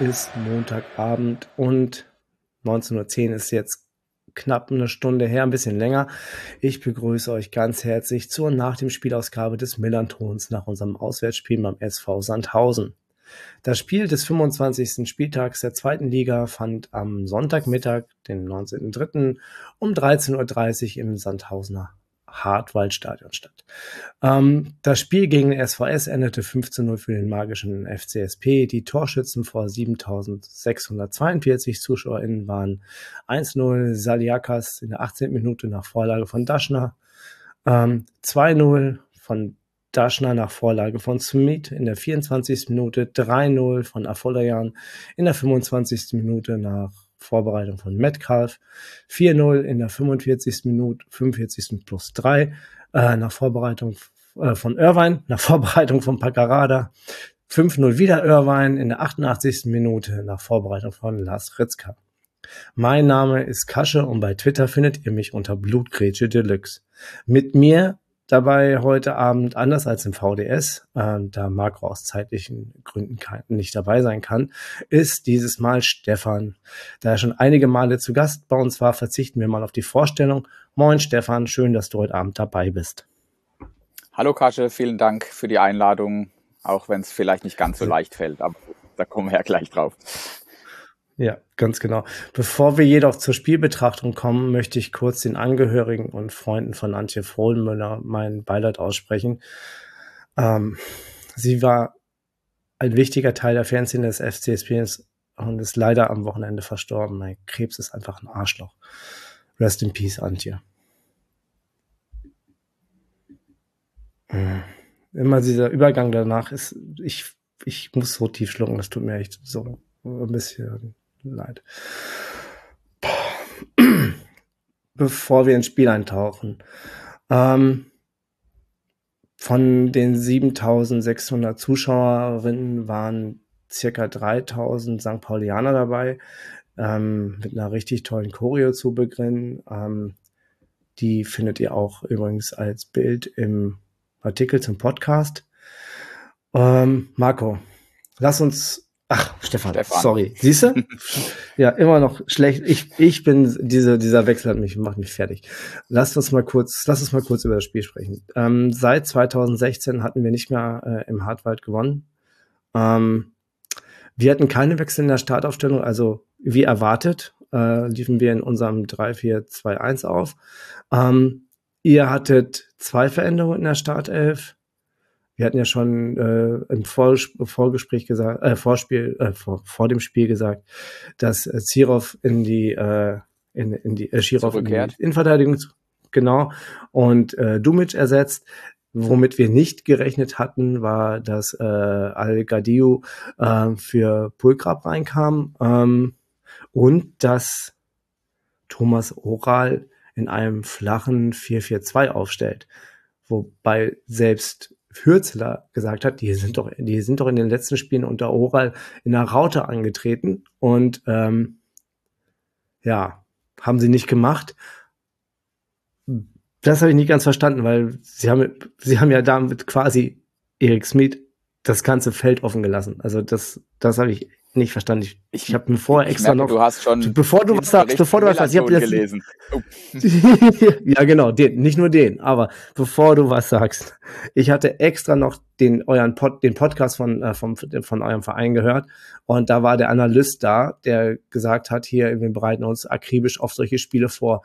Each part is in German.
ist Montagabend und 19.10 Uhr ist jetzt knapp eine Stunde her, ein bisschen länger. Ich begrüße euch ganz herzlich zur nach dem Spielausgabe des Millantons nach unserem Auswärtsspiel beim SV Sandhausen. Das Spiel des 25. Spieltags der zweiten Liga fand am Sonntagmittag, den 19.03. um 13.30 Uhr im Sandhausener Hartwaldstadion statt. Ähm, das Spiel gegen den SVS endete 15-0 für den magischen FCSP. Die Torschützen vor 7642 ZuschauerInnen waren 1-0 Saliakas in der 18. Minute nach Vorlage von Daschner, ähm, 2-0 von Daschner nach Vorlage von Smith in der 24. Minute, 3-0 von Afolayan in der 25. Minute nach Vorbereitung von Metcalf, 4-0 in der 45. Minute, 45. plus 3 äh, nach Vorbereitung äh, von Irvine, nach Vorbereitung von Pagarada, 5-0 wieder Irvine in der 88. Minute nach Vorbereitung von Lars Ritzka. Mein Name ist Kasche und bei Twitter findet ihr mich unter Blutgrätsche Deluxe. Mit mir dabei heute Abend, anders als im VDS, äh, da Marco aus zeitlichen Gründen nicht dabei sein kann, ist dieses Mal Stefan. Da er schon einige Male zu Gast bei uns war, verzichten wir mal auf die Vorstellung. Moin Stefan, schön, dass du heute Abend dabei bist. Hallo Kasche, vielen Dank für die Einladung, auch wenn es vielleicht nicht ganz so leicht fällt, aber da kommen wir ja gleich drauf. Ja, ganz genau. Bevor wir jedoch zur Spielbetrachtung kommen, möchte ich kurz den Angehörigen und Freunden von Antje Frohlenmüller mein Beileid aussprechen. Ähm, sie war ein wichtiger Teil der Fernsehen des FCSP und ist leider am Wochenende verstorben. Mein Krebs ist einfach ein Arschloch. Rest in Peace, Antje. Hm. Immer dieser Übergang danach ist, ich, ich muss so tief schlucken, das tut mir echt so ein bisschen leid. Bevor wir ins Spiel eintauchen. Ähm, von den 7600 Zuschauerinnen waren circa 3000 St. Paulianer dabei, ähm, mit einer richtig tollen Choreo zu Beginn. Ähm, die findet ihr auch übrigens als Bild im Artikel zum Podcast. Ähm, Marco, lass uns Ach, Stefan, Stefan. sorry. Siehst du? ja, immer noch schlecht. Ich, ich bin, diese, dieser Wechsel hat mich, macht mich fertig. Lass uns mal kurz, lass uns mal kurz über das Spiel sprechen. Ähm, seit 2016 hatten wir nicht mehr äh, im Hartwald gewonnen. Ähm, wir hatten keine Wechsel in der Startaufstellung, also wie erwartet, äh, liefen wir in unserem 3-4-2-1 auf. Ähm, ihr hattet zwei Veränderungen in der Startelf. Wir hatten ja schon äh, im Vor Vorgespräch gesagt, äh, Vorspiel, äh, vor, vor dem Spiel gesagt, dass äh, Zirov in die äh, in, in die äh, Schirov in die Innenverteidigung genau und äh, Dumic ersetzt. Womit wir nicht gerechnet hatten, war, dass äh, Al Gadiu äh, für Pulkrab reinkam ähm, und dass Thomas Oral in einem flachen 4-4-2 aufstellt. Wobei selbst Hürzler gesagt hat, die sind doch, die sind doch in den letzten Spielen unter Oral in der Raute angetreten und ähm, ja, haben sie nicht gemacht. Das habe ich nicht ganz verstanden, weil sie haben, sie haben ja damit quasi Erik Smith das ganze Feld offen gelassen. Also das, das habe ich nicht verstanden. Ich, ich, ich habe mir vorher extra merke, noch. Du hast schon. Bevor du was sagst, bevor du was sagst, ich habe gelesen. Ja, genau, den, nicht nur den, aber bevor du was sagst, ich hatte extra noch den euren Pod, den Podcast von äh, vom, von eurem Verein gehört und da war der Analyst da, der gesagt hat, hier wir bereiten uns akribisch auf solche Spiele vor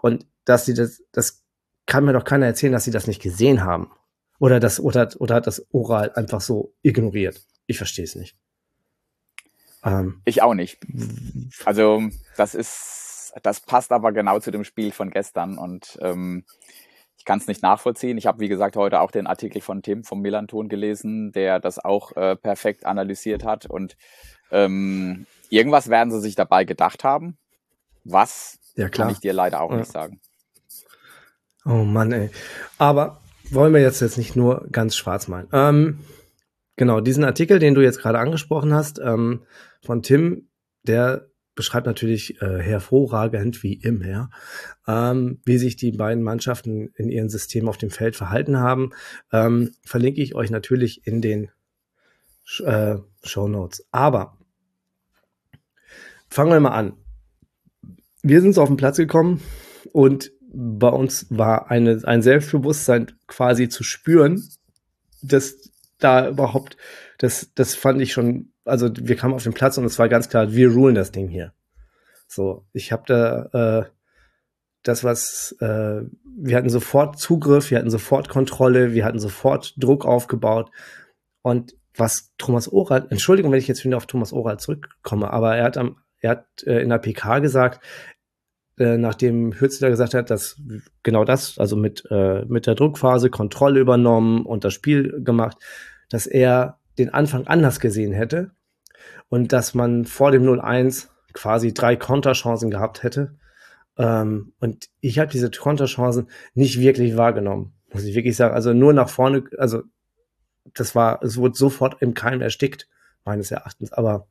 und dass sie das, das kann mir doch keiner erzählen, dass sie das nicht gesehen haben oder das oder oder hat das Oral einfach so ignoriert. Ich verstehe es nicht. Ähm, ich auch nicht. Also das ist, das passt aber genau zu dem Spiel von gestern und ähm, ich kann es nicht nachvollziehen. Ich habe, wie gesagt, heute auch den Artikel von Tim vom Millanton gelesen, der das auch äh, perfekt analysiert hat. Und ähm, irgendwas werden sie sich dabei gedacht haben. Was ja, kann ich dir leider auch ja. nicht sagen. Oh Mann, ey. Aber wollen wir jetzt jetzt nicht nur ganz schwarz malen. Ähm, genau, diesen Artikel, den du jetzt gerade angesprochen hast, ähm, von Tim, der beschreibt natürlich äh, hervorragend wie immer, ähm, wie sich die beiden Mannschaften in ihren Systemen auf dem Feld verhalten haben. Ähm, verlinke ich euch natürlich in den äh, Show Notes. Aber fangen wir mal an. Wir sind so auf den Platz gekommen und bei uns war eine, ein Selbstbewusstsein quasi zu spüren, dass da überhaupt, das, das fand ich schon, also wir kamen auf den Platz und es war ganz klar, wir rulen das Ding hier. So, ich habe da äh, das, was äh, wir hatten sofort Zugriff, wir hatten sofort Kontrolle, wir hatten sofort Druck aufgebaut und was Thomas Oral, Entschuldigung, wenn ich jetzt wieder auf Thomas Oral zurückkomme, aber er hat am, er hat äh, in der PK gesagt, äh, nachdem Hützler gesagt hat, dass genau das, also mit, äh, mit der Druckphase Kontrolle übernommen und das Spiel gemacht, dass er den Anfang anders gesehen hätte und dass man vor dem 0-1 quasi drei Konterchancen gehabt hätte. Ähm, und ich habe diese Konterchancen nicht wirklich wahrgenommen, muss ich wirklich sagen. Also nur nach vorne, also das war, es wurde sofort im Keim erstickt, meines Erachtens. Aber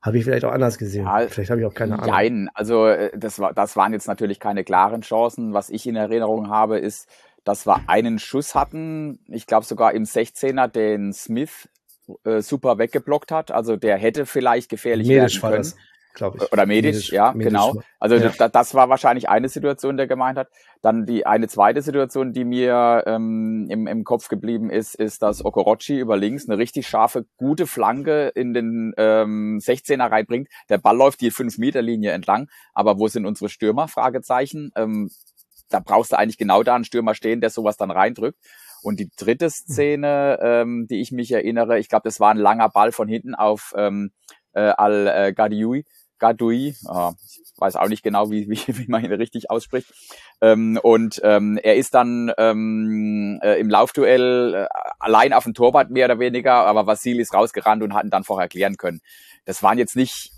habe ich vielleicht auch anders gesehen. Ja, vielleicht habe ich auch keine Ahnung. Nein, also äh, das, war, das waren jetzt natürlich keine klaren Chancen. Was ich in Erinnerung habe, ist, dass wir einen Schuss hatten, ich glaube sogar im 16er, den Smith äh, super weggeblockt hat. Also der hätte vielleicht gefährlich Medisch werden können. Glaube ich. Oder Medic, Medic ja, Medic genau. Also ja. Das, das war wahrscheinlich eine Situation, der gemeint hat. Dann die eine zweite Situation, die mir ähm, im, im Kopf geblieben ist, ist, dass Okorochi über links eine richtig scharfe, gute Flanke in den ähm, 16er reinbringt. Der Ball läuft die 5-Meter-Linie entlang, aber wo sind unsere Stürmer? Fragezeichen. Ähm, da brauchst du eigentlich genau da einen Stürmer stehen, der sowas dann reindrückt. Und die dritte hm. Szene, ähm, die ich mich erinnere, ich glaube, das war ein langer Ball von hinten auf ähm, äh, Al-Gadiui. Äh, ich weiß auch nicht genau, wie, wie, wie man ihn richtig ausspricht. Ähm, und ähm, er ist dann ähm, äh, im Laufduell äh, allein auf dem Torwart mehr oder weniger, aber Vasil ist rausgerannt und hat ihn dann vorher klären können. Das waren jetzt nicht,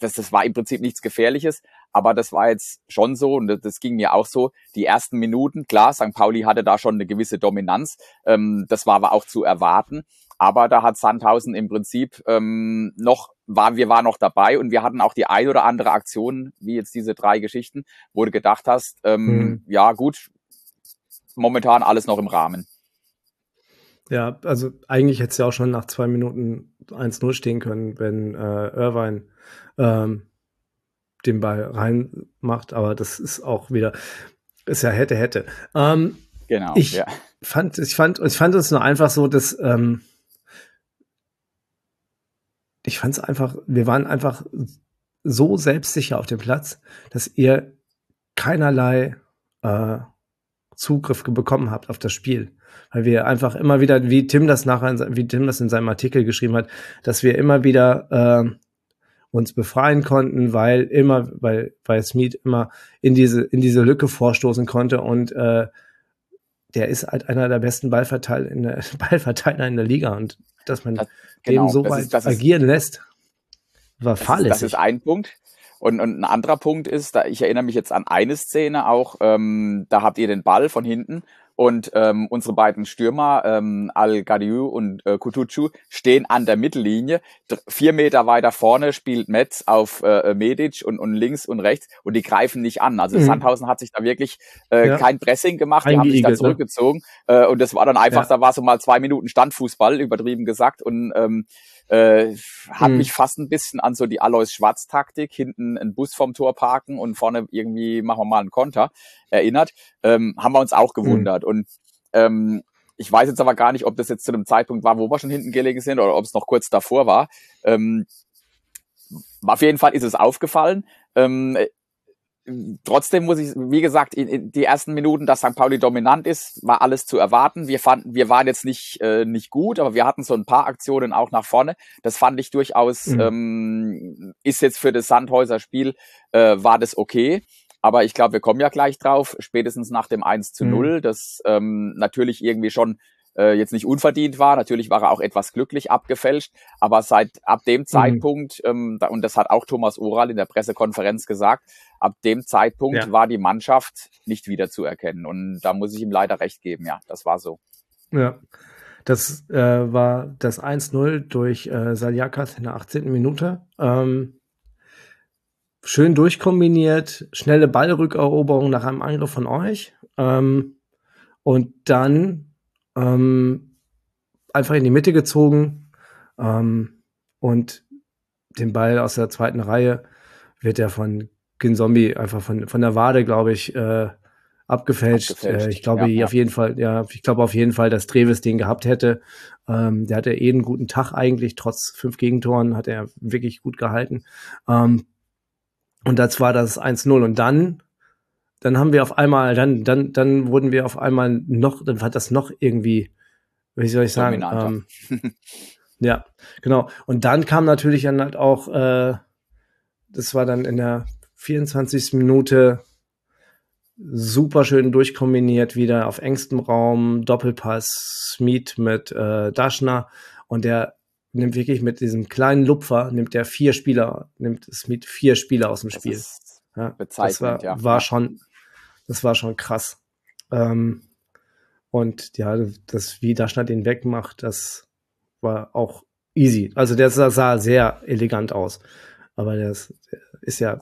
das, das war im Prinzip nichts Gefährliches, aber das war jetzt schon so und das, ging mir auch so. Die ersten Minuten, klar, St. Pauli hatte da schon eine gewisse Dominanz, ähm, das war aber auch zu erwarten. Aber da hat Sandhausen im Prinzip ähm, noch war, wir waren noch dabei und wir hatten auch die ein oder andere Aktion, wie jetzt diese drei Geschichten, wo du gedacht hast, ähm, hm. ja gut, momentan alles noch im Rahmen. Ja, also eigentlich hätte es ja auch schon nach zwei Minuten 1-0 stehen können, wenn äh, Irvine ähm, den Ball reinmacht, aber das ist auch wieder, ist ja hätte, hätte. Ähm, genau. Ich ja. fand, ich fand, ich fand es nur einfach so, dass ähm, ich fand es einfach, wir waren einfach so selbstsicher auf dem Platz, dass ihr keinerlei äh, Zugriff bekommen habt auf das Spiel. Weil wir einfach immer wieder, wie Tim das nachher, wie Tim das in seinem Artikel geschrieben hat, dass wir immer wieder äh, uns befreien konnten, weil immer, weil, weil Smith immer in diese, in diese Lücke vorstoßen konnte und äh, der ist halt einer der besten Ballverteiler in der, Ballverteiler in der Liga und dass man das, genau, dem so weit ist, agieren ist, lässt, war fahrlässig. Das ist ein Punkt. Und, und ein anderer Punkt ist, da ich erinnere mich jetzt an eine Szene auch, ähm, da habt ihr den Ball von hinten und ähm, unsere beiden Stürmer, ähm, Al-Gadiou und äh, Kutucu, stehen an der Mittellinie. vier Meter weiter vorne spielt Metz auf äh, Medic und, und links und rechts und die greifen nicht an. Also mhm. Sandhausen hat sich da wirklich äh, ja. kein Pressing gemacht, die haben sich da ne? zurückgezogen. Ne? Äh, und das war dann einfach, ja. da war so mal zwei Minuten Standfußball, übertrieben gesagt. Und ähm, äh, hat mhm. mich fast ein bisschen an so die Alois Schwarz-Taktik, hinten einen Bus vom Tor parken und vorne irgendwie machen wir mal einen Konter erinnert. Ähm, haben wir uns auch gewundert. Mhm. Und ähm, ich weiß jetzt aber gar nicht, ob das jetzt zu einem Zeitpunkt war, wo wir schon hinten gelegen sind oder ob es noch kurz davor war. Ähm, auf jeden Fall ist es aufgefallen. Ähm, trotzdem muss ich, wie gesagt, in, in die ersten Minuten, dass St. Pauli dominant ist, war alles zu erwarten. Wir fanden, wir waren jetzt nicht äh, nicht gut, aber wir hatten so ein paar Aktionen auch nach vorne. Das fand ich durchaus, mhm. ähm, ist jetzt für das Sandhäuser Spiel äh, war das okay. Aber ich glaube, wir kommen ja gleich drauf, spätestens nach dem 1 zu 0, mhm. das ähm, natürlich irgendwie schon äh, jetzt nicht unverdient war. Natürlich war er auch etwas glücklich abgefälscht, aber seit ab dem mhm. Zeitpunkt, ähm, und das hat auch Thomas Oral in der Pressekonferenz gesagt, ab dem Zeitpunkt ja. war die Mannschaft nicht wiederzuerkennen. Und da muss ich ihm leider recht geben, ja, das war so. Ja. Das äh, war das 1-0 durch äh, Saliakas in der 18. Minute. Ähm, schön durchkombiniert, schnelle Ballrückeroberung nach einem Angriff von euch. Ähm, und dann ähm, einfach in die Mitte gezogen ähm, und den Ball aus der zweiten Reihe wird er von Ginzombie einfach von, von der Wade, glaube ich, äh, abgefälscht. abgefälscht. Äh, ich glaube ja, auf jeden Fall, ja, ich glaube auf jeden Fall, dass Treves den gehabt hätte. Ähm, der hatte eh einen guten Tag eigentlich, trotz fünf Gegentoren hat er wirklich gut gehalten. Ähm, und das war das 1-0. Und dann, dann haben wir auf einmal, dann, dann, dann wurden wir auf einmal noch, dann war das noch irgendwie, wie soll ich sagen, ähm, ja, genau. Und dann kam natürlich dann halt auch, äh, das war dann in der 24. Minute super schön durchkombiniert, wieder auf engstem Raum, Doppelpass, Smith mit äh, Daschner und der nimmt wirklich mit diesem kleinen Lupfer, nimmt der vier Spieler, nimmt Smith vier Spieler aus dem Spiel. Das ja, das war, ja. war schon, das war schon krass. Ähm, und ja, das, wie Daschner den wegmacht, das war auch easy. Also der sah sehr elegant aus. Aber der ist, der ist ja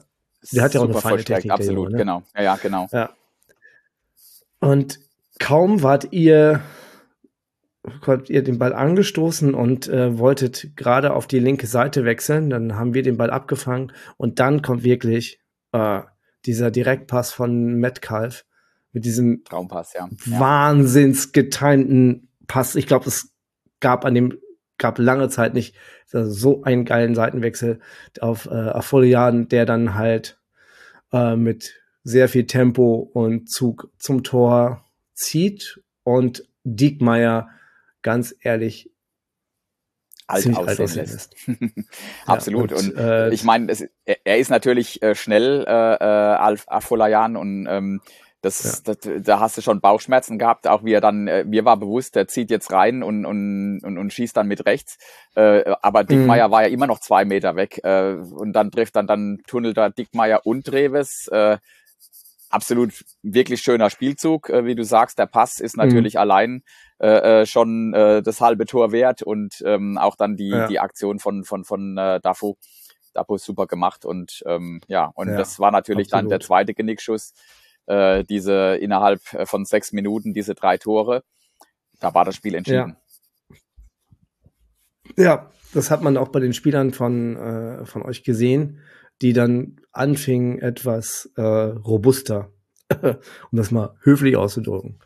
der hat ja auch eine feine Technik. Absolut, Junge, ne? genau. Ja, ja, genau. Ja. Und kaum wart ihr, habt ihr den Ball angestoßen und äh, wolltet gerade auf die linke Seite wechseln, dann haben wir den Ball abgefangen und dann kommt wirklich äh, dieser Direktpass von Metcalf mit diesem Traumpass, ja. wahnsinns getimten Pass. Ich glaube, es gab an dem gab lange Zeit nicht so einen geilen Seitenwechsel auf äh, Afolian, der dann halt äh, mit sehr viel Tempo und Zug zum Tor zieht und Diekmeyer ganz ehrlich alt aussehen lässt. Absolut. Ja, und, und äh, ich meine, er ist natürlich äh, schnell, äh, äh Afolayan und ähm, das, ja. das, da hast du schon Bauchschmerzen gehabt, auch wie er dann, äh, mir war bewusst, der zieht jetzt rein und, und, und, und schießt dann mit rechts. Äh, aber Dickmeier mhm. war ja immer noch zwei Meter weg. Äh, und dann trifft dann, dann tunnelt da Dickmeier und Treves. Äh, absolut wirklich schöner Spielzug, äh, wie du sagst. Der Pass ist natürlich mhm. allein äh, äh, schon äh, das halbe Tor wert und ähm, auch dann die, ja. die Aktion von, von, von äh, Dafu. Dafu super gemacht und ähm, ja, und ja, das war natürlich absolut. dann der zweite Genickschuss äh, diese innerhalb äh, von sechs Minuten diese drei Tore. Da war das Spiel entschieden. Ja, ja das hat man auch bei den Spielern von, äh, von euch gesehen, die dann anfingen, etwas äh, robuster, um das mal höflich auszudrücken,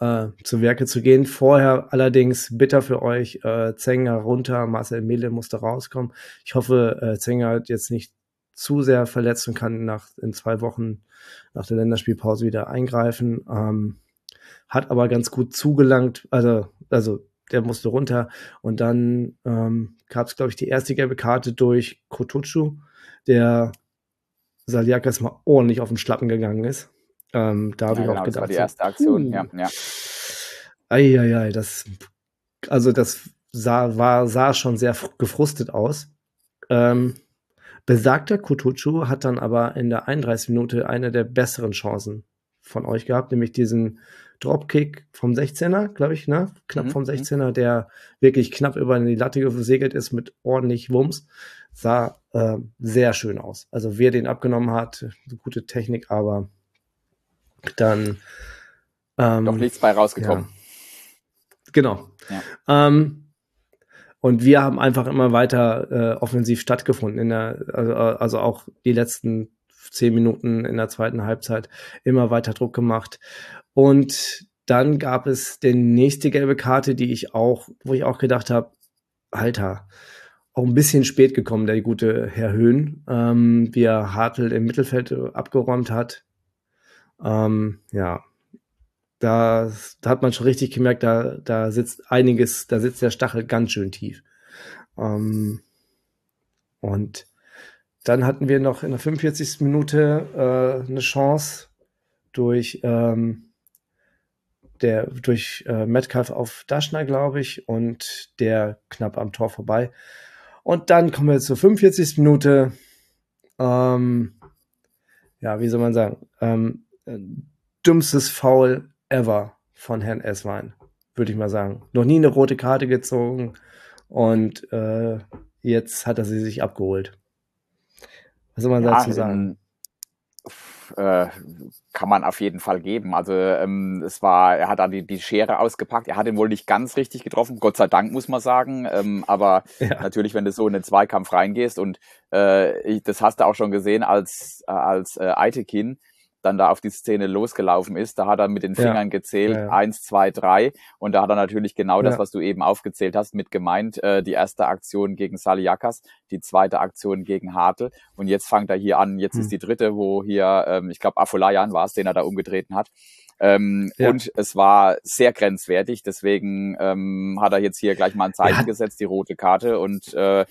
äh, zu Werke zu gehen. Vorher allerdings bitter für euch, äh, Zenger runter, Marcel Mehle musste rauskommen. Ich hoffe, äh, Zenger hat jetzt nicht zu sehr verletzt und kann nach in zwei Wochen nach der Länderspielpause wieder eingreifen. Ähm, hat aber ganz gut zugelangt, also, also der musste runter und dann ähm, gab es, glaube ich, die erste gelbe Karte durch Kotucu, der Saliakas mal ordentlich auf den Schlappen gegangen ist. Ähm, da habe ja, ich genau, auch gedacht. Das war die erste Aktion, uh, ja. ja. Eieiei, das, also das sah, war, sah schon sehr gefrustet aus. Ähm, Besagter Kutucu hat dann aber in der 31 Minute eine der besseren Chancen von euch gehabt, nämlich diesen Dropkick vom 16er, glaube ich, ne? Knapp mhm. vom 16er, mhm. der wirklich knapp über die Latte gesegelt ist mit ordentlich Wumms. Sah äh, sehr schön aus. Also wer den abgenommen hat, gute Technik, aber dann ähm, doch nichts bei rausgekommen. Ja. Genau. Ja. Ähm, und wir haben einfach immer weiter äh, offensiv stattgefunden, in der, also, also auch die letzten zehn Minuten in der zweiten Halbzeit immer weiter Druck gemacht. Und dann gab es die nächste gelbe Karte, die ich auch, wo ich auch gedacht habe, Alter, auch ein bisschen spät gekommen, der gute Herr Höhn, ähm, wie er Hartl im Mittelfeld abgeräumt hat. Ähm, ja, da, da hat man schon richtig gemerkt, da, da sitzt einiges, da sitzt der Stachel ganz schön tief. Ähm, und dann hatten wir noch in der 45. Minute äh, eine Chance durch, ähm, der, durch äh, Metcalf auf Daschner, glaube ich, und der knapp am Tor vorbei. Und dann kommen wir zur 45. Minute. Ähm, ja, wie soll man sagen? Ähm, äh, dümmstes Foul ever von Herrn Esswein, würde ich mal sagen. Noch nie eine rote Karte gezogen und äh, jetzt hat er sie sich abgeholt. Was soll man ja, dazu sagen? Äh, kann man auf jeden Fall geben. Also ähm, es war, er hat da die, die Schere ausgepackt. Er hat ihn wohl nicht ganz richtig getroffen, Gott sei Dank muss man sagen. Ähm, aber ja. natürlich, wenn du so in den Zweikampf reingehst und äh, ich, das hast du auch schon gesehen, als äh, als äh, Eitekin dann da auf die Szene losgelaufen ist. Da hat er mit den Fingern ja. gezählt, ja, ja. eins, zwei, drei. Und da hat er natürlich genau das, was du eben aufgezählt hast, mit gemeint. Äh, die erste Aktion gegen Saliakas, die zweite Aktion gegen Hartl. Und jetzt fängt er hier an. Jetzt hm. ist die dritte, wo hier, ähm, ich glaube, Afolayan war es, den er da umgetreten hat. Ähm, ja. Und es war sehr grenzwertig. Deswegen ähm, hat er jetzt hier gleich mal ein Zeichen gesetzt, die rote Karte. Und äh,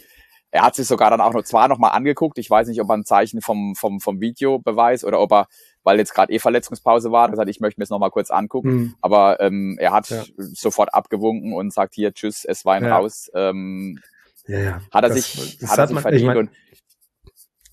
er hat sich sogar dann auch noch zwar noch mal angeguckt. Ich weiß nicht, ob er ein Zeichen vom, vom, vom Videobeweis oder ob er weil jetzt gerade eh Verletzungspause war. gesagt, ich möchte mir es nochmal kurz angucken. Mhm. Aber ähm, er hat ja. sofort abgewunken und sagt hier, tschüss, es war ihm ja. raus. Ähm, ja, ja. Hat er das, sich, das hat er sich man, verdient. Ich mein, und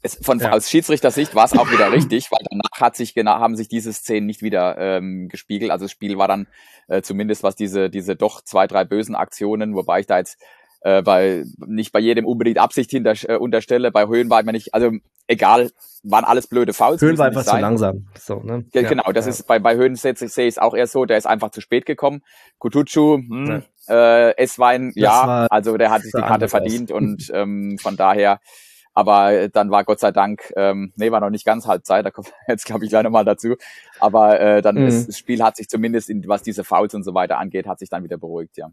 es, von ja. aus Schiedsrichtersicht war es auch wieder richtig, weil danach hat sich genau haben sich diese Szenen nicht wieder ähm, gespiegelt. Also das Spiel war dann äh, zumindest was diese diese doch zwei drei bösen Aktionen, wobei ich da jetzt äh, bei nicht bei jedem unbedingt Absicht hinter, äh, unterstelle. Bei Höhenwald, wenn ich, also egal, waren alles blöde Fouls. Höhen war einfach zu langsam. So, ne? Ja, genau, das ja. ist bei, bei Höhen sehe ich es auch eher so, der ist einfach zu spät gekommen. Kutucu, hm, ja. äh, Eswein, ja, also der hat sich die Karte verdient und ähm, von daher, aber dann war Gott sei Dank, ähm, nee, war noch nicht ganz Halbzeit, da kommt jetzt glaube ich gleich nochmal dazu. Aber äh, dann mhm. ist, das Spiel hat sich zumindest, in, was diese Fouls und so weiter angeht, hat sich dann wieder beruhigt, ja.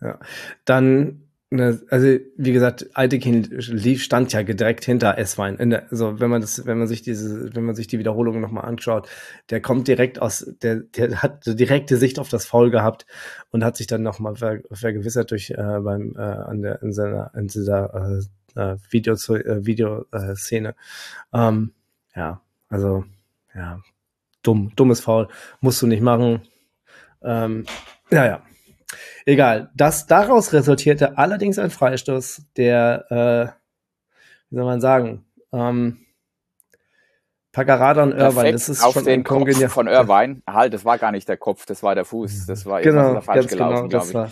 Ja. Dann, also wie gesagt, Altekin stand ja direkt hinter S-Wein. Also wenn man das, wenn man sich diese, wenn man sich die Wiederholung nochmal anschaut, der kommt direkt aus, der, der hat so direkte Sicht auf das Foul gehabt und hat sich dann nochmal ver, vergewissert durch äh, beim äh, an der in seiner in dieser äh, äh Video äh, Videoszene. Ähm, ja, also ja, dumm, dummes Foul, musst du nicht machen. Ähm, ja, ja. Egal. Das daraus resultierte allerdings ein Freistoß, der, äh, wie soll man sagen, ähm, Pagarada und Irvine, das ist auf schon den Kopf von Irvine. Halt, das war gar nicht der Kopf, das war der Fuß. Das war genau, falsch gelaufen, genau, das war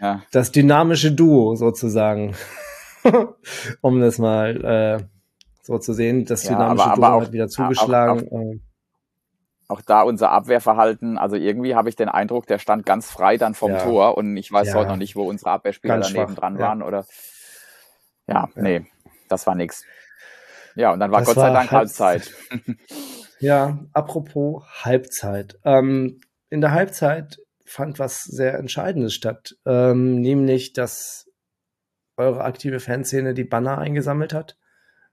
ja. das dynamische Duo sozusagen. um das mal äh, so zu sehen. Das dynamische ja, aber, Duo aber auch, hat wieder zugeschlagen. Auch, auch, auch da unser Abwehrverhalten, also irgendwie habe ich den Eindruck, der stand ganz frei dann vom ja. Tor und ich weiß ja. heute noch nicht, wo unsere Abwehrspieler ganz daneben schwach. dran waren ja. oder ja, nee, das war nix. Ja, und dann war das Gott sei Dank Halbzeit. Halbzeit. ja, apropos Halbzeit. Ähm, in der Halbzeit fand was sehr Entscheidendes statt, ähm, nämlich, dass eure aktive Fanszene die Banner eingesammelt hat,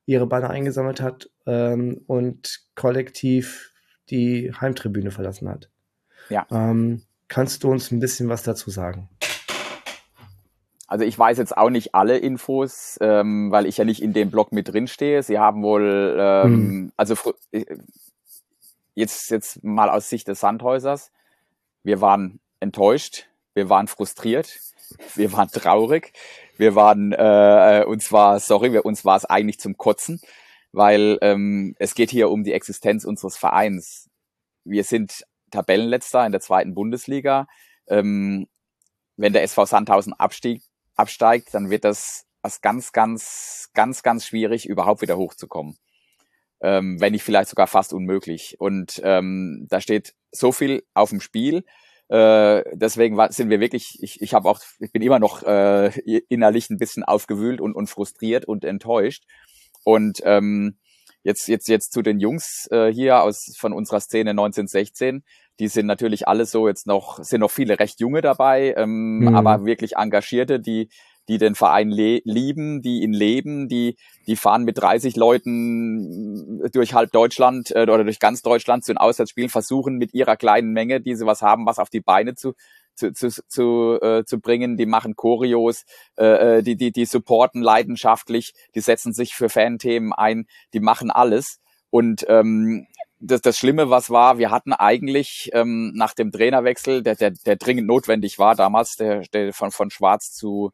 ihre Banner eingesammelt hat ähm, und kollektiv die Heimtribüne verlassen hat. Ja. Ähm, kannst du uns ein bisschen was dazu sagen? Also ich weiß jetzt auch nicht alle Infos, ähm, weil ich ja nicht in dem Blog mit drin stehe. Sie haben wohl, ähm, hm. also äh, jetzt, jetzt mal aus Sicht des Sandhäusers, wir waren enttäuscht, wir waren frustriert, wir waren traurig, wir waren, äh, uns war, sorry, wir, uns war es eigentlich zum Kotzen weil ähm, es geht hier um die Existenz unseres Vereins. Wir sind Tabellenletzter in der zweiten Bundesliga. Ähm, wenn der SV Sandhausen abstieg, absteigt, dann wird das was ganz, ganz, ganz, ganz schwierig, überhaupt wieder hochzukommen. Ähm, wenn nicht vielleicht sogar fast unmöglich. Und ähm, da steht so viel auf dem Spiel. Äh, deswegen sind wir wirklich, ich, ich habe auch, ich bin immer noch äh, innerlich ein bisschen aufgewühlt und, und frustriert und enttäuscht. Und ähm, jetzt, jetzt, jetzt zu den Jungs äh, hier aus von unserer Szene 1916. Die sind natürlich alle so jetzt noch, sind noch viele recht junge dabei, ähm, mhm. aber wirklich Engagierte, die, die den Verein lieben, die ihn leben, die, die fahren mit 30 Leuten durch halb Deutschland äh, oder durch ganz Deutschland zu den Auswärtsspielen, versuchen mit ihrer kleinen Menge, die sie was haben, was auf die Beine zu, zu, zu, zu, äh, zu bringen. Die machen Choreos, äh, äh, die, die, die supporten leidenschaftlich, die setzen sich für Fanthemen ein, die machen alles. Und ähm, das, das Schlimme, was war, wir hatten eigentlich ähm, nach dem Trainerwechsel, der, der, der dringend notwendig war damals, der, der von, von Schwarz zu,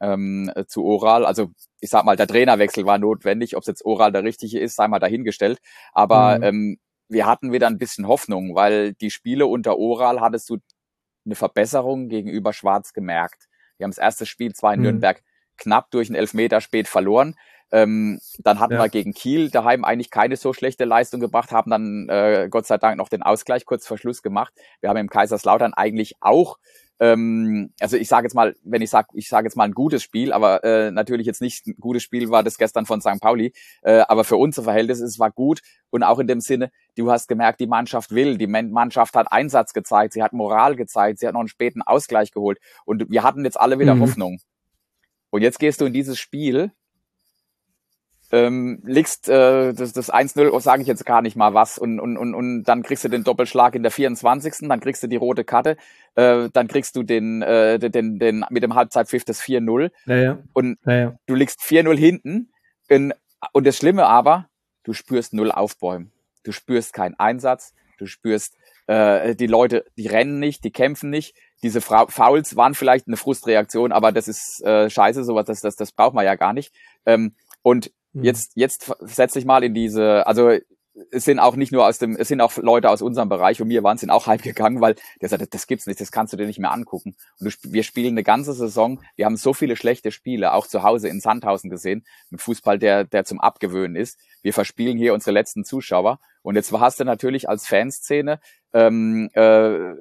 ähm, zu Oral. Also ich sag mal, der Trainerwechsel war notwendig. Ob es jetzt Oral der richtige ist, sei mal dahingestellt. Aber mhm. ähm, wir hatten wieder ein bisschen Hoffnung, weil die Spiele unter Oral hattest du eine Verbesserung gegenüber Schwarz gemerkt. Wir haben das erste Spiel zwar in mhm. Nürnberg knapp durch einen Elfmeter spät verloren. Ähm, dann hatten ja. wir gegen Kiel daheim eigentlich keine so schlechte Leistung gebracht, haben dann äh, Gott sei Dank noch den Ausgleich kurz vor Schluss gemacht. Wir haben im Kaiserslautern eigentlich auch ähm, also ich sage jetzt mal, wenn ich sage, ich sage jetzt mal ein gutes Spiel, aber äh, natürlich jetzt nicht ein gutes Spiel war das gestern von St. Pauli, äh, aber für unser Verhältnis es war gut und auch in dem Sinne, du hast gemerkt, die Mannschaft will, die Mannschaft hat Einsatz gezeigt, sie hat Moral gezeigt, sie hat noch einen späten Ausgleich geholt und wir hatten jetzt alle wieder mhm. Hoffnung. Und jetzt gehst du in dieses Spiel ähm, legst äh, das, das 1-0, sage ich jetzt gar nicht mal was, und, und, und, und dann kriegst du den Doppelschlag in der 24. Dann kriegst du die rote Karte, äh, dann kriegst du den, äh, den, den mit dem Halbzeitpfiff das 4-0 ja, ja. und ja. du liegst 4-0 hinten. In, und das Schlimme aber, du spürst null Aufbäumen. Du spürst keinen Einsatz, du spürst äh, die Leute, die rennen nicht, die kämpfen nicht. Diese Fra Fouls waren vielleicht eine Frustreaktion, aber das ist äh, scheiße, sowas, das, das, das braucht man ja gar nicht. Ähm, und Mhm. Jetzt, jetzt setz dich mal in diese, also es sind auch nicht nur aus dem, es sind auch Leute aus unserem Bereich und mir waren sind auch halb gegangen, weil der sagt, das gibt's nicht, das kannst du dir nicht mehr angucken. Und du, wir spielen eine ganze Saison, wir haben so viele schlechte Spiele, auch zu Hause in Sandhausen gesehen, mit Fußball, der, der zum Abgewöhnen ist. Wir verspielen hier unsere letzten Zuschauer. Und jetzt hast du natürlich als Fanszene ähm, äh,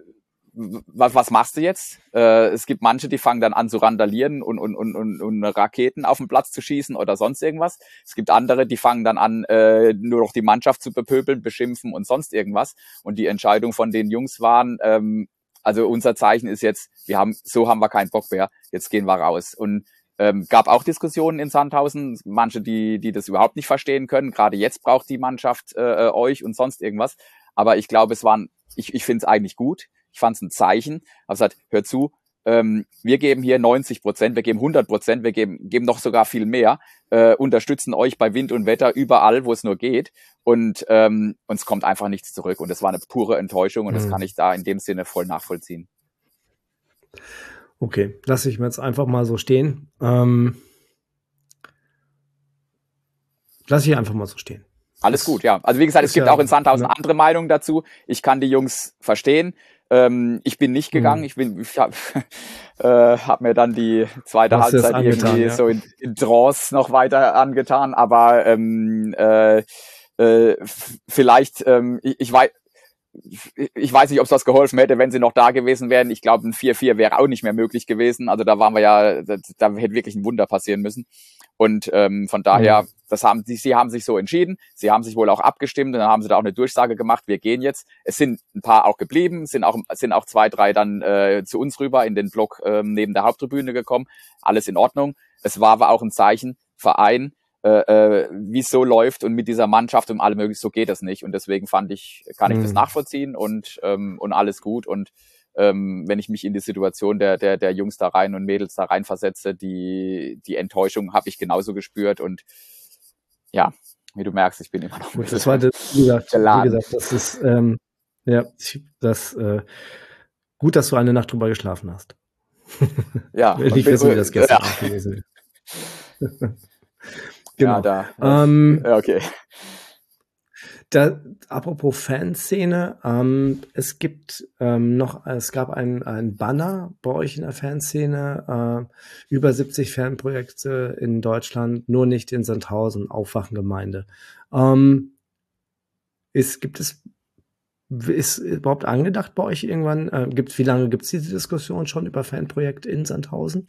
was, was machst du jetzt? Äh, es gibt manche, die fangen dann an zu randalieren und, und, und, und, und Raketen auf den Platz zu schießen oder sonst irgendwas. Es gibt andere, die fangen dann an, äh, nur noch die Mannschaft zu bepöbeln, beschimpfen und sonst irgendwas. Und die Entscheidung von den Jungs waren, ähm, also unser Zeichen ist jetzt, wir haben, so haben wir keinen Bock mehr, jetzt gehen wir raus. Und ähm, gab auch Diskussionen in Sandhausen, manche, die, die das überhaupt nicht verstehen können. Gerade jetzt braucht die Mannschaft äh, euch und sonst irgendwas. Aber ich glaube, es waren, ich, ich finde es eigentlich gut. Ich fand es ein Zeichen. Habe gesagt, hör zu, ähm, wir geben hier 90 Prozent, wir geben 100 Prozent, wir geben, geben noch sogar viel mehr, äh, unterstützen euch bei Wind und Wetter überall, wo es nur geht. Und ähm, uns kommt einfach nichts zurück. Und das war eine pure Enttäuschung und mhm. das kann ich da in dem Sinne voll nachvollziehen. Okay, lasse ich mir jetzt einfach mal so stehen. Ähm, lasse ich einfach mal so stehen. Alles gut, ja. Also wie gesagt, es gibt ja, auch in Sandhausen ne? andere Meinungen dazu. Ich kann die Jungs verstehen. Ähm, ich bin nicht gegangen. Mhm. Ich bin, ich habe äh, hab mir dann die zweite Hast Halbzeit irgendwie ja. so in, in Trance noch weiter angetan. Aber ähm, äh, äh, vielleicht, ähm, ich, ich weiß, ich weiß nicht, ob es was geholfen hätte, wenn sie noch da gewesen wären. Ich glaube, ein 4-4 wäre auch nicht mehr möglich gewesen. Also da waren wir ja, da, da hätte wirklich ein Wunder passieren müssen. Und ähm, von daher, mhm. das haben sie, sie haben sich so entschieden. Sie haben sich wohl auch abgestimmt und dann haben sie da auch eine Durchsage gemacht. Wir gehen jetzt. Es sind ein paar auch geblieben, sind auch sind auch zwei, drei dann äh, zu uns rüber in den Block ähm, neben der Haupttribüne gekommen. Alles in Ordnung. Es war aber auch ein Zeichen. Verein, äh, äh, wie es so läuft und mit dieser Mannschaft und allem möglichen, so geht das nicht. Und deswegen fand ich, kann ich mhm. das nachvollziehen und, ähm, und alles gut. Und ähm, wenn ich mich in die Situation der, der, der Jungs da rein und Mädels da rein versetze, die, die Enttäuschung habe ich genauso gespürt und ja, wie du merkst, ich bin immer noch Gut, das war das, wie gesagt, wie gesagt, das ist ähm, ja das äh, gut, dass du eine Nacht drüber geschlafen hast. Ja, ich wissen, wie das gestern ja. gewesen Genau. Ja, da. Ähm, ja, okay. Da, apropos Fanszene, ähm, es gibt ähm, noch, es gab ein, ein Banner bei euch in der Fanszene, äh, über 70 Fanprojekte in Deutschland, nur nicht in Sandhausen, Aufwachengemeinde. Ähm, ist, gibt es, ist überhaupt angedacht bei euch irgendwann, äh, gibt's, wie lange gibt es diese Diskussion schon über Fanprojekte in Sandhausen?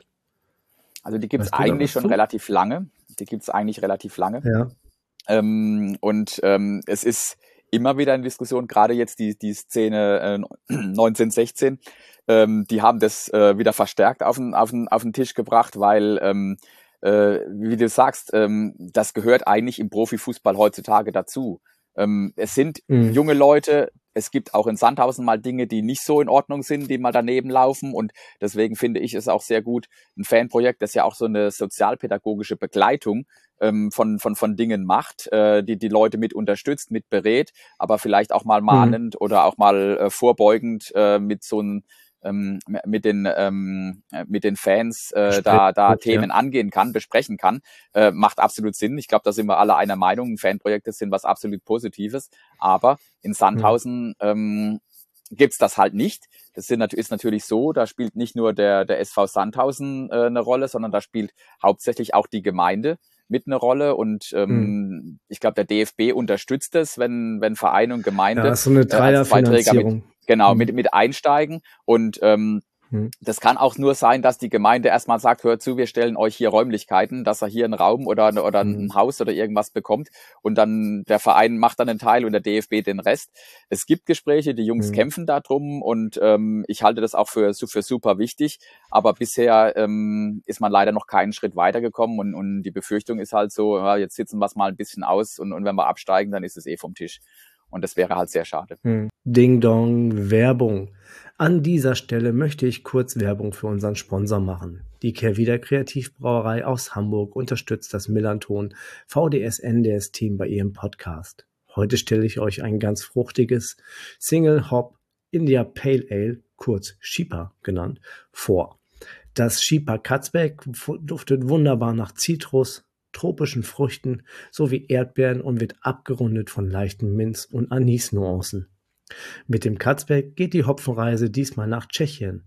Also die gibt es eigentlich schon relativ lange. Die gibt es eigentlich relativ lange. Ja. Ähm, und ähm, es ist immer wieder eine Diskussion, gerade jetzt die, die Szene äh, 1916, ähm, die haben das äh, wieder verstärkt auf den, auf, den, auf den Tisch gebracht, weil, ähm, äh, wie du sagst, ähm, das gehört eigentlich im Profifußball heutzutage dazu. Ähm, es sind mhm. junge Leute, es gibt auch in Sandhausen mal Dinge, die nicht so in Ordnung sind, die mal daneben laufen. Und deswegen finde ich es auch sehr gut, ein Fanprojekt, das ja auch so eine sozialpädagogische Begleitung ähm, von, von, von Dingen macht, äh, die die Leute mit unterstützt, mit berät, aber vielleicht auch mal mhm. mahnend mhm. oder auch mal äh, vorbeugend äh, mit so einem ähm, mit den ähm, mit den Fans äh, da da gut, Themen ja. angehen kann, besprechen kann, äh, macht absolut Sinn. Ich glaube, da sind wir alle einer Meinung. Fanprojekte sind was absolut Positives, aber in Sandhausen mhm. ähm, gibt's das halt nicht. Das sind, ist natürlich so, da spielt nicht nur der, der SV Sandhausen äh, eine Rolle, sondern da spielt hauptsächlich auch die Gemeinde mit eine Rolle und ähm, mhm. ich glaube, der DFB unterstützt es, wenn, wenn Verein und Gemeinde ja, so eine Dreierfinanzierung. Äh, genau, mhm. mit, mit einsteigen und ähm, hm. Das kann auch nur sein, dass die Gemeinde erstmal sagt, hört zu, wir stellen euch hier Räumlichkeiten, dass er hier einen Raum oder, oder ein hm. Haus oder irgendwas bekommt und dann der Verein macht dann einen Teil und der DFB den Rest. Es gibt Gespräche, die Jungs mhm. kämpfen darum und ähm, ich halte das auch für, für super wichtig, aber bisher ähm, ist man leider noch keinen Schritt weitergekommen und, und die Befürchtung ist halt so, ja, jetzt sitzen wir es mal ein bisschen aus und, und wenn wir absteigen, dann ist es eh vom Tisch. Und das wäre halt sehr schade. Hm. Ding Dong, Werbung. An dieser Stelle möchte ich kurz Werbung für unseren Sponsor machen. Die Kehrwieder Kreativbrauerei aus Hamburg unterstützt das Millanton VDS NDS Team bei ihrem Podcast. Heute stelle ich euch ein ganz fruchtiges Single Hop India Pale Ale, kurz Shipa genannt, vor. Das Shipa Katzbeck duftet wunderbar nach Zitrus, tropischen Früchten sowie Erdbeeren und wird abgerundet von leichten Minz- und Anis-Nuancen. Mit dem Katzbeck geht die Hopfenreise diesmal nach Tschechien.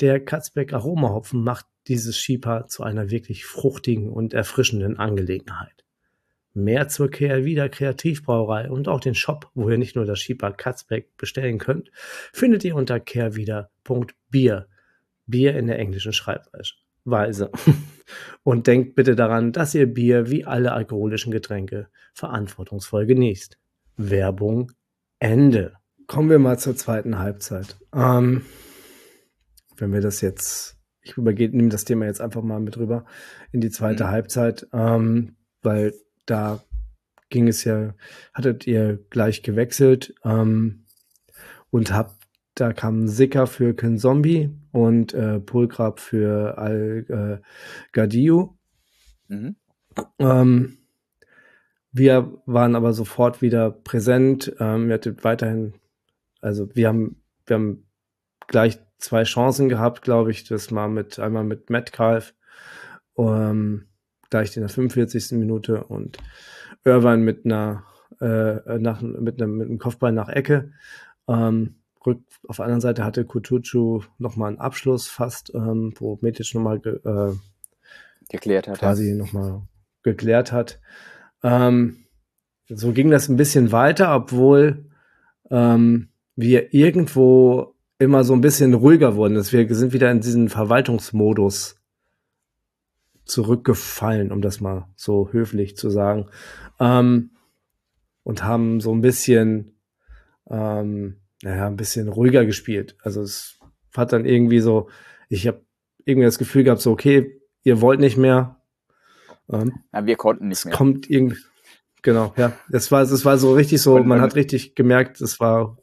Der Katzbeck Aromahopfen macht dieses Schieper zu einer wirklich fruchtigen und erfrischenden Angelegenheit. Mehr zur Kehrwieder Kreativbrauerei und auch den Shop, wo ihr nicht nur das Schieper Katzbeck bestellen könnt, findet ihr unter kehrwieder.bier. Bier in der englischen Schreibweise. Und denkt bitte daran, dass ihr Bier wie alle alkoholischen Getränke verantwortungsvoll genießt. Werbung Ende. Kommen wir mal zur zweiten Halbzeit. Ähm, wenn wir das jetzt, ich übergehe, nehme das Thema jetzt einfach mal mit rüber in die zweite mhm. Halbzeit, ähm, weil da ging es ja, hattet ihr gleich gewechselt ähm, und habt, da kam Sicker für Ken Zombie und äh, Pulgrab für Al äh, Gadio. Mhm. Ähm, wir waren aber sofort wieder präsent. Ähm, wir hatten weiterhin also wir haben, wir haben gleich zwei Chancen gehabt, glaube ich. Das mal mit einmal mit Metcalf, ähm, gleich in der 45. Minute und Irvine mit einer äh, nach, mit, einem, mit einem Kopfball nach Ecke. Ähm, rück, auf der anderen Seite hatte Kutucu nochmal einen Abschluss fast, ähm, wo Metic nochmal ge, äh, geklärt hat. Quasi ja. nochmal geklärt hat. Ähm, so ging das ein bisschen weiter, obwohl ähm, wir irgendwo immer so ein bisschen ruhiger wurden. Dass wir sind wieder in diesen Verwaltungsmodus zurückgefallen, um das mal so höflich zu sagen. Ähm, und haben so ein bisschen, ähm, naja, ein bisschen ruhiger gespielt. Also es hat dann irgendwie so, ich habe irgendwie das Gefühl gehabt, so, okay, ihr wollt nicht mehr. Ähm, ja, wir konnten nicht mehr. Kommt irgendwie, genau, ja. Es war, es war so richtig so, und, man hat richtig gemerkt, es war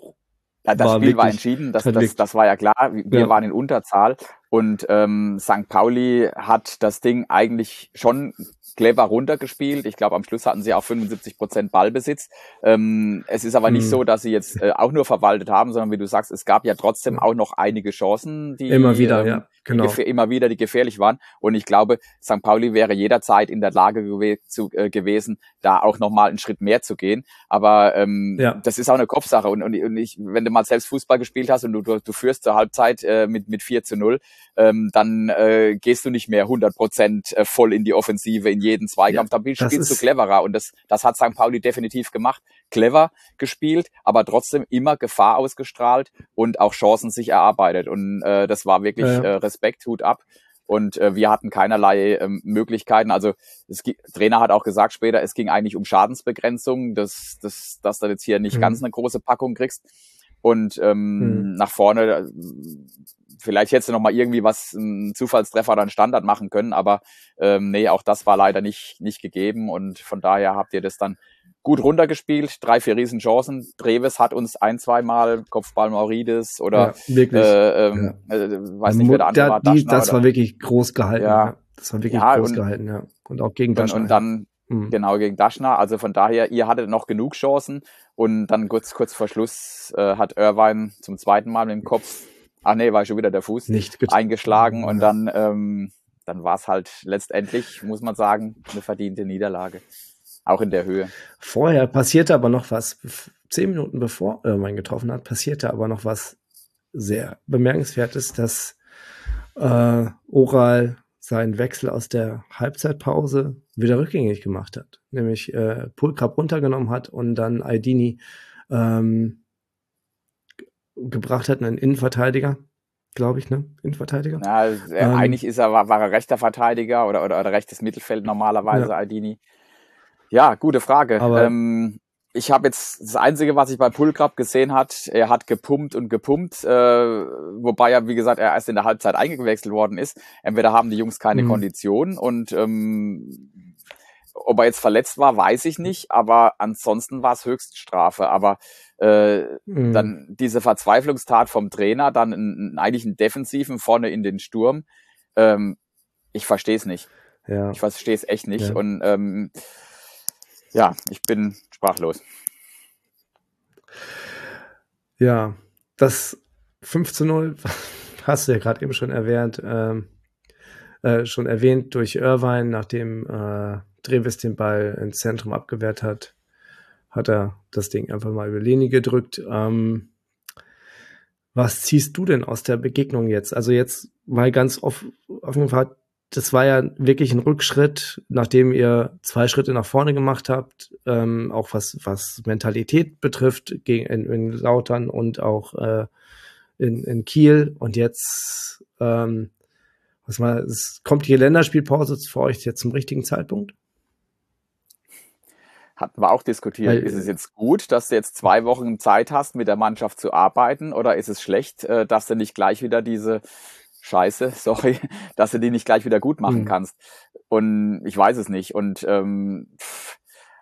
ja, das war Spiel war entschieden, das, das, das war ja klar. Wir ja. waren in Unterzahl und ähm, St. Pauli hat das Ding eigentlich schon clever runtergespielt. Ich glaube, am Schluss hatten sie auch 75 Prozent Ballbesitz. Ähm, es ist aber nicht hm. so, dass sie jetzt äh, auch nur verwaltet haben, sondern wie du sagst, es gab ja trotzdem auch noch einige Chancen, die immer wieder, ähm, ja, genau. immer wieder, die gefährlich waren. Und ich glaube, St. Pauli wäre jederzeit in der Lage gew zu, äh, gewesen, da auch noch mal einen Schritt mehr zu gehen. Aber ähm, ja. das ist auch eine Kopfsache. Und, und, und ich, wenn du mal selbst Fußball gespielt hast und du, du, du führst zur Halbzeit äh, mit mit 4 zu 0, ähm, dann äh, gehst du nicht mehr 100 Prozent äh, voll in die Offensive in jeden Zweikampf. Ja, da spielst du cleverer und das, das hat St. Pauli definitiv gemacht. Clever gespielt, aber trotzdem immer Gefahr ausgestrahlt und auch Chancen sich erarbeitet. Und äh, das war wirklich ja, ja. Äh, Respekt, Hut ab. Und äh, wir hatten keinerlei ähm, Möglichkeiten. Also es, Trainer hat auch gesagt später, es ging eigentlich um Schadensbegrenzung, dass, dass, dass du jetzt hier nicht mhm. ganz eine große Packung kriegst. Und ähm, mhm. nach vorne äh, vielleicht hättest du noch mal irgendwie was, einen Zufallstreffer oder einen Standard machen können, aber ähm, nee, auch das war leider nicht, nicht gegeben und von daher habt ihr das dann gut runtergespielt, drei, vier Riesenchancen. Treves hat uns ein, zwei Mal Kopfball Maurides oder ja, wirklich. Äh, ähm, ja. äh, weiß nicht, wer der andere war. Die, das oder? war wirklich groß gehalten. Ja. Das war wirklich groß und, gehalten, ja. Und auch gegen Daschner. Und, und dann, mhm. genau, gegen Daschner. Also von daher, ihr hattet noch genug Chancen und dann kurz, kurz vor Schluss äh, hat Irvine zum zweiten Mal mit dem Kopf ach nee, war schon wieder der Fuß nicht eingeschlagen und dann, ähm, dann war es halt letztendlich, muss man sagen, eine verdiente Niederlage. Auch in der Höhe. Vorher passierte aber noch was, zehn Minuten bevor Irvine getroffen hat, passierte aber noch was sehr bemerkenswertes, dass äh, Oral seinen Wechsel aus der Halbzeitpause wieder rückgängig gemacht hat, nämlich äh, Pulkrab runtergenommen hat und dann Aidini ähm, gebracht hat, einen Innenverteidiger, glaube ich, ne? Innenverteidiger. Ja, ähm, eigentlich ist er, war, war, er rechter Verteidiger oder, oder, oder rechtes Mittelfeld normalerweise, ja. Aidini. Ja, gute Frage. Aber, ähm, ich habe jetzt das Einzige, was ich bei Pulkrab gesehen hat, er hat gepumpt und gepumpt, äh, wobei er, wie gesagt, er erst in der Halbzeit eingewechselt worden ist. Entweder haben die Jungs keine mhm. Kondition und ähm, ob er jetzt verletzt war, weiß ich nicht, aber ansonsten war es Höchststrafe. Aber äh, mhm. dann diese Verzweiflungstat vom Trainer, dann einen, eigentlich einen Defensiven vorne in den Sturm, ähm, ich verstehe es nicht. Ja. Ich verstehe es echt nicht. Ja. Und ähm, ja, ich bin sprachlos. Ja, das 5 zu 0 hast du ja gerade eben schon erwähnt, ähm, äh, schon erwähnt durch Irvine, nachdem äh, Drevis den Ball ins Zentrum abgewehrt hat, hat er das Ding einfach mal über Linie gedrückt. Ähm, was ziehst du denn aus der Begegnung jetzt? Also jetzt mal ganz off, auf jeden Fall das war ja wirklich ein Rückschritt, nachdem ihr zwei Schritte nach vorne gemacht habt, ähm, auch was, was Mentalität betrifft, gegen, in, in Lautern und auch äh, in, in Kiel. Und jetzt, ähm, was mal, es kommt die Länderspielpause für euch jetzt zum richtigen Zeitpunkt? Hatten wir auch diskutiert. Weil, ist es jetzt gut, dass du jetzt zwei Wochen Zeit hast, mit der Mannschaft zu arbeiten, oder ist es schlecht, äh, dass du nicht gleich wieder diese scheiße, sorry, dass du die nicht gleich wieder gut machen mhm. kannst. Und ich weiß es nicht. Und ähm,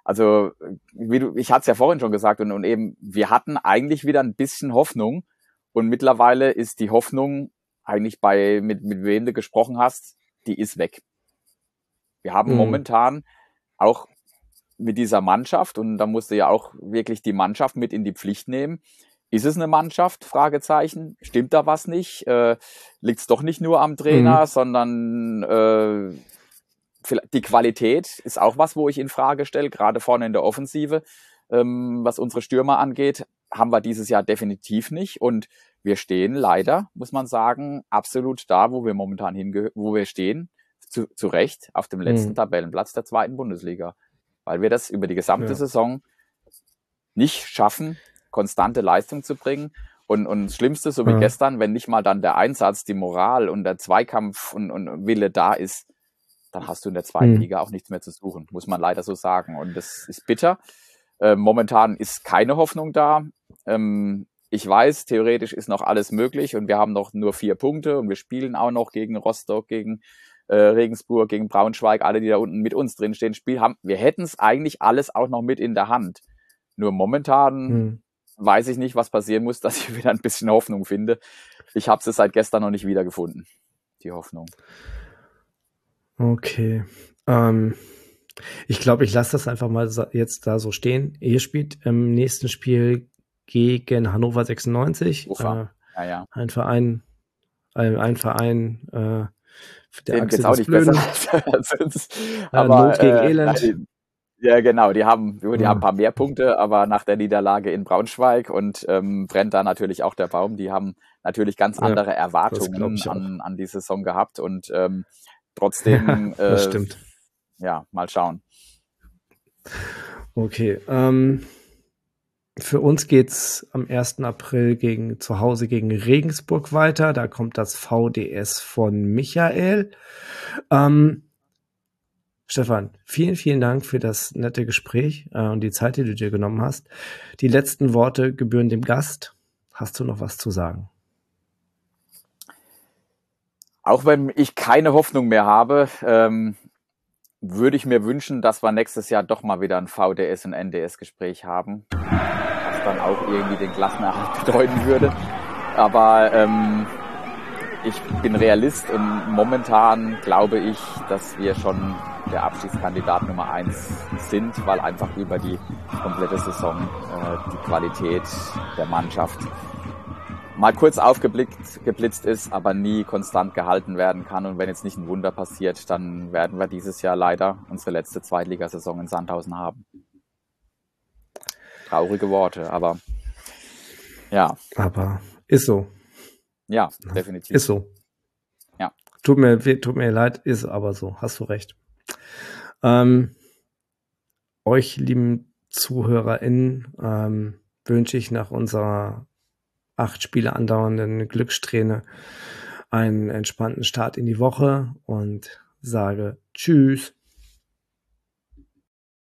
also, wie du, ich hatte es ja vorhin schon gesagt, und, und eben, wir hatten eigentlich wieder ein bisschen Hoffnung. Und mittlerweile ist die Hoffnung eigentlich bei, mit, mit wem du gesprochen hast, die ist weg. Wir haben mhm. momentan auch mit dieser Mannschaft, und da musste ja auch wirklich die Mannschaft mit in die Pflicht nehmen, ist es eine Mannschaft? Fragezeichen. Stimmt da was nicht? Äh, Liegt es doch nicht nur am Trainer, mhm. sondern äh, die Qualität ist auch was, wo ich in Frage stelle, gerade vorne in der Offensive, ähm, was unsere Stürmer angeht, haben wir dieses Jahr definitiv nicht. Und wir stehen leider, muss man sagen, absolut da, wo wir momentan hingehören, wo wir stehen, zu, zu Recht auf dem letzten mhm. Tabellenplatz der zweiten Bundesliga. Weil wir das über die gesamte ja. Saison nicht schaffen, konstante Leistung zu bringen. Und, und das Schlimmste, so wie ja. gestern, wenn nicht mal dann der Einsatz, die Moral und der Zweikampf und, und Wille da ist, dann hast du in der zweiten mhm. Liga auch nichts mehr zu suchen, muss man leider so sagen. Und das ist bitter. Äh, momentan ist keine Hoffnung da. Ähm, ich weiß, theoretisch ist noch alles möglich und wir haben noch nur vier Punkte und wir spielen auch noch gegen Rostock, gegen äh, Regensburg, gegen Braunschweig, alle, die da unten mit uns drinstehen, spielen haben. Wir hätten es eigentlich alles auch noch mit in der Hand. Nur momentan mhm weiß ich nicht, was passieren muss, dass ich wieder ein bisschen Hoffnung finde. Ich habe es seit gestern noch nicht wiedergefunden, die Hoffnung. Okay. Ähm, ich glaube, ich lasse das einfach mal jetzt da so stehen. Ihr spielt im nächsten Spiel gegen Hannover 96. Ufa. Äh, ja, ja. Ein Verein, ein, ein Verein, äh, der Dem geht's auch nicht Blöden. besser. aber, Not gegen äh, Elend. Nein, ja, genau. Die haben, die haben ein paar mehr Punkte, aber nach der Niederlage in Braunschweig und ähm, brennt da natürlich auch der Baum. Die haben natürlich ganz andere ja, Erwartungen an, an die Saison gehabt und ähm, trotzdem, ja, das äh, stimmt. ja, mal schauen. Okay. Ähm, für uns geht's am 1. April gegen zu Hause gegen Regensburg weiter. Da kommt das VDS von Michael. Ähm, Stefan, vielen, vielen Dank für das nette Gespräch äh, und die Zeit, die du dir genommen hast. Die letzten Worte gebühren dem Gast. Hast du noch was zu sagen? Auch wenn ich keine Hoffnung mehr habe, ähm, würde ich mir wünschen, dass wir nächstes Jahr doch mal wieder ein VDS und NDS-Gespräch haben, was dann auch irgendwie den Klassenerhalt bedeuten würde. Aber ähm, ich bin Realist und momentan glaube ich, dass wir schon der Abstiegskandidat Nummer eins sind, weil einfach über die komplette Saison äh, die Qualität der Mannschaft mal kurz aufgeblickt geblitzt ist, aber nie konstant gehalten werden kann. Und wenn jetzt nicht ein Wunder passiert, dann werden wir dieses Jahr leider unsere letzte Zweitligasaison in Sandhausen haben. Traurige Worte, aber ja. Aber ist so. Ja, definitiv. Ist so. Ja. Tut mir, tut mir leid, ist aber so. Hast du recht. Ähm, euch, lieben ZuhörerInnen, ähm, wünsche ich nach unserer acht Spiele andauernden Glückssträhne einen entspannten Start in die Woche und sage Tschüss.